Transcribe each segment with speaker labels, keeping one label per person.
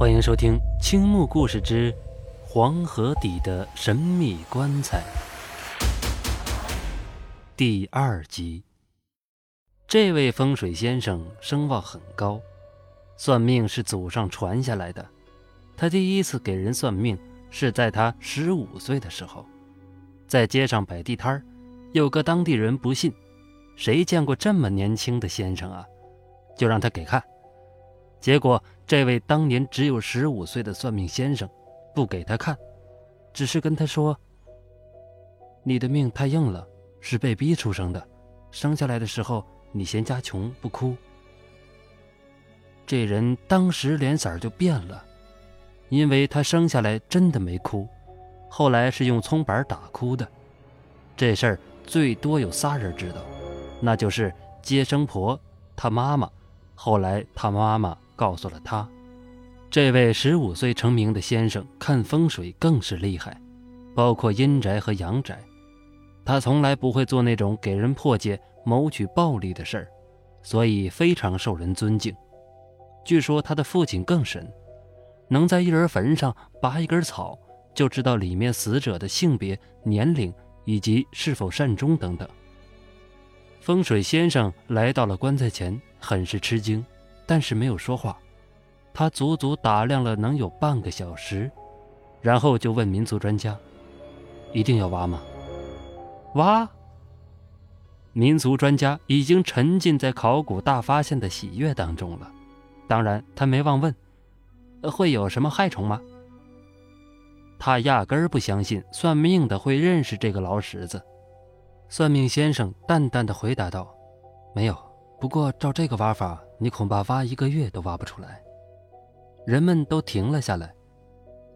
Speaker 1: 欢迎收听《青木故事之黄河底的神秘棺材》第二集。这位风水先生声望很高，算命是祖上传下来的。他第一次给人算命是在他十五岁的时候，在街上摆地摊有个当地人不信，谁见过这么年轻的先生啊？就让他给看。结果，这位当年只有十五岁的算命先生，不给他看，只是跟他说：“你的命太硬了，是被逼出生的，生下来的时候你嫌家穷不哭。”这人当时脸色就变了，因为他生下来真的没哭，后来是用葱板打哭的。这事儿最多有仨人知道，那就是接生婆、他妈妈，后来他妈妈。告诉了他，这位十五岁成名的先生看风水更是厉害，包括阴宅和阳宅。他从来不会做那种给人破解、谋取暴利的事儿，所以非常受人尊敬。据说他的父亲更神，能在一人坟上拔一根草，就知道里面死者的性别、年龄以及是否善终等等。风水先生来到了棺材前，很是吃惊。但是没有说话，他足足打量了能有半个小时，然后就问民族专家：“一定要挖吗？”挖。民族专家已经沉浸在考古大发现的喜悦当中了，当然他没忘问：“会有什么害虫吗？”他压根儿不相信算命的会认识这个老石子。算命先生淡淡的回答道：“没有。不过照这个挖法。”你恐怕挖一个月都挖不出来。人们都停了下来。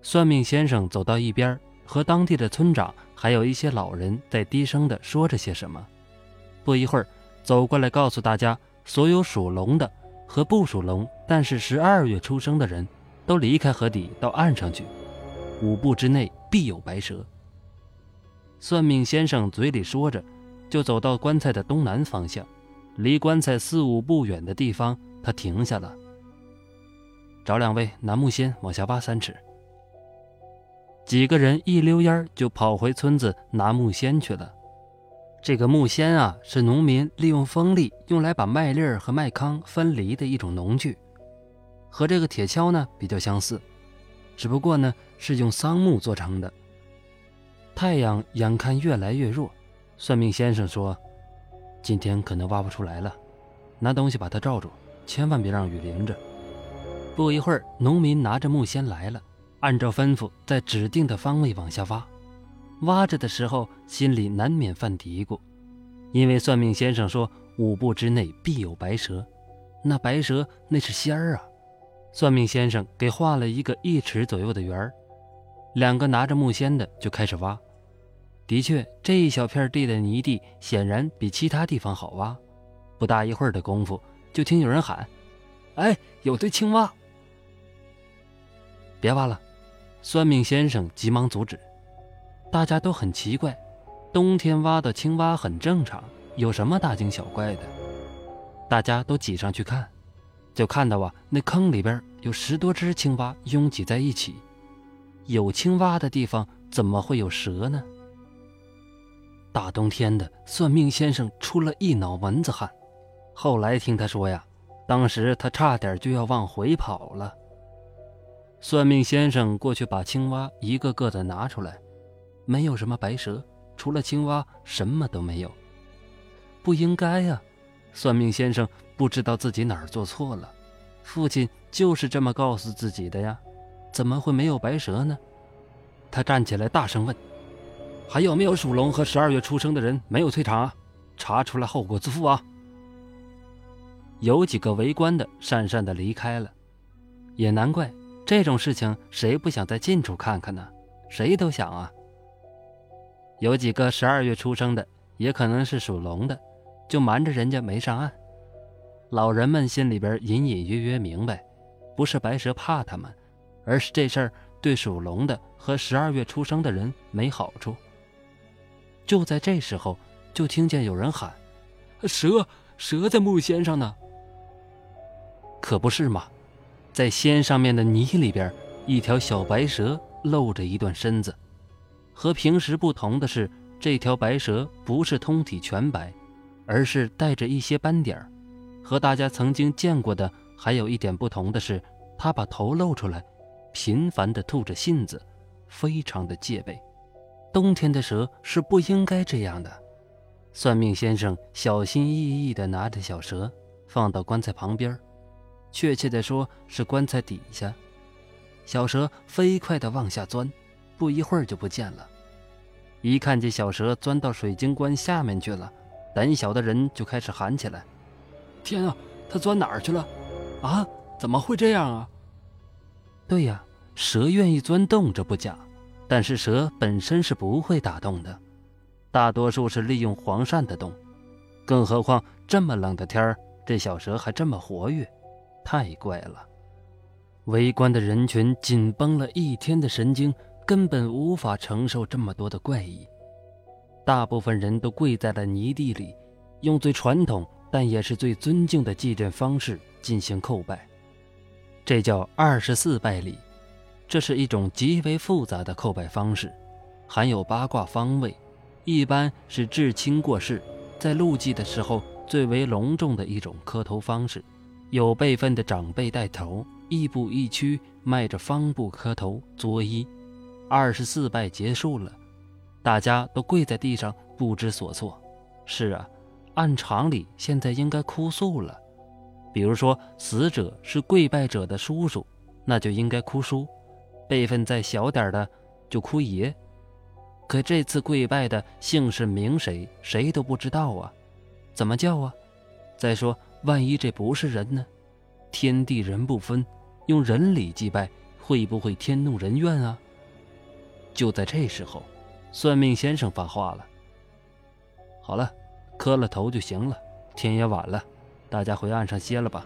Speaker 1: 算命先生走到一边，和当地的村长还有一些老人在低声的说着些什么。不一会儿，走过来告诉大家：所有属龙的和不属龙但是十二月出生的人，都离开河底到岸上去。五步之内必有白蛇。算命先生嘴里说着，就走到棺材的东南方向。离棺材四五步远的地方，他停下了，找两位拿木锨往下挖三尺。几个人一溜烟就跑回村子拿木锨去了。这个木锨啊，是农民利用风力用来把麦粒儿和麦糠分离的一种农具，和这个铁锹呢比较相似，只不过呢是用桑木做成的。太阳眼看越来越弱，算命先生说。今天可能挖不出来了，拿东西把它罩住，千万别让雨淋着。不一会儿，农民拿着木锨来了，按照吩咐在指定的方位往下挖。挖着的时候，心里难免犯嘀咕，因为算命先生说五步之内必有白蛇，那白蛇那是仙儿啊。算命先生给画了一个一尺左右的圆儿，两个拿着木锨的就开始挖。的确，这一小片地的泥地显然比其他地方好挖。不大一会儿的功夫，就听有人喊：“哎，有堆青蛙！”别挖了！算命先生急忙阻止。大家都很奇怪，冬天挖的青蛙很正常，有什么大惊小怪的？大家都挤上去看，就看到啊，那坑里边有十多只青蛙拥挤在一起。有青蛙的地方，怎么会有蛇呢？大冬天的，算命先生出了一脑门子汗。后来听他说呀，当时他差点就要往回跑了。算命先生过去把青蛙一个个的拿出来，没有什么白蛇，除了青蛙什么都没有。不应该呀，算命先生不知道自己哪儿做错了。父亲就是这么告诉自己的呀，怎么会没有白蛇呢？他站起来大声问。还有没有属龙和十二月出生的人没有退场啊？查出来后果自负啊！有几个围观的讪讪的离开了，也难怪，这种事情谁不想在近处看看呢？谁都想啊。有几个十二月出生的，也可能是属龙的，就瞒着人家没上岸。老人们心里边隐隐约约明白，不是白蛇怕他们，而是这事儿对属龙的和十二月出生的人没好处。就在这时候，就听见有人喊：“蛇，蛇在木锨上呢！”可不是嘛？在仙上面的泥里边，一条小白蛇露着一段身子。和平时不同的是，这条白蛇不是通体全白，而是带着一些斑点儿。和大家曾经见过的还有一点不同的是，它把头露出来，频繁地吐着信子，非常的戒备。冬天的蛇是不应该这样的。算命先生小心翼翼地拿着小蛇，放到棺材旁边，确切地说是棺材底下。小蛇飞快地往下钻，不一会儿就不见了。一看见小蛇钻到水晶棺下面去了，胆小的人就开始喊起来。
Speaker 2: 天啊，它钻哪儿去了？啊，怎么会这样啊？
Speaker 1: 对呀，蛇愿意钻洞这不假，但是蛇本身是不会打洞的，大多数是利用黄鳝的洞。更何况这么冷的天儿，这小蛇还这么活跃，太怪了。围观的人群紧绷了一天的神经，根本无法承受这么多的怪异。大部分人都跪在了泥地里，用最传统。但也是最尊敬的祭奠方式进行叩拜，这叫二十四拜礼。这是一种极为复杂的叩拜方式，含有八卦方位，一般是至亲过世，在路祭的时候最为隆重的一种磕头方式。有辈分的长辈带头，亦步亦趋，迈着方步磕头作揖。二十四拜结束了，大家都跪在地上不知所措。是啊。按常理，现在应该哭诉了。比如说，死者是跪拜者的叔叔，那就应该哭叔；辈分再小点的，就哭爷。可这次跪拜的姓氏名谁，谁都不知道啊，怎么叫啊？再说，万一这不是人呢？天地人不分，用人礼祭拜，会不会天怒人怨啊？就在这时候，算命先生发话了：“好了。”磕了头就行了，天也晚了，大家回岸上歇了吧，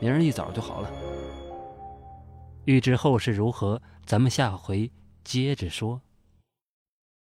Speaker 1: 明儿一早就好了。欲知后事如何，咱们下回接着说。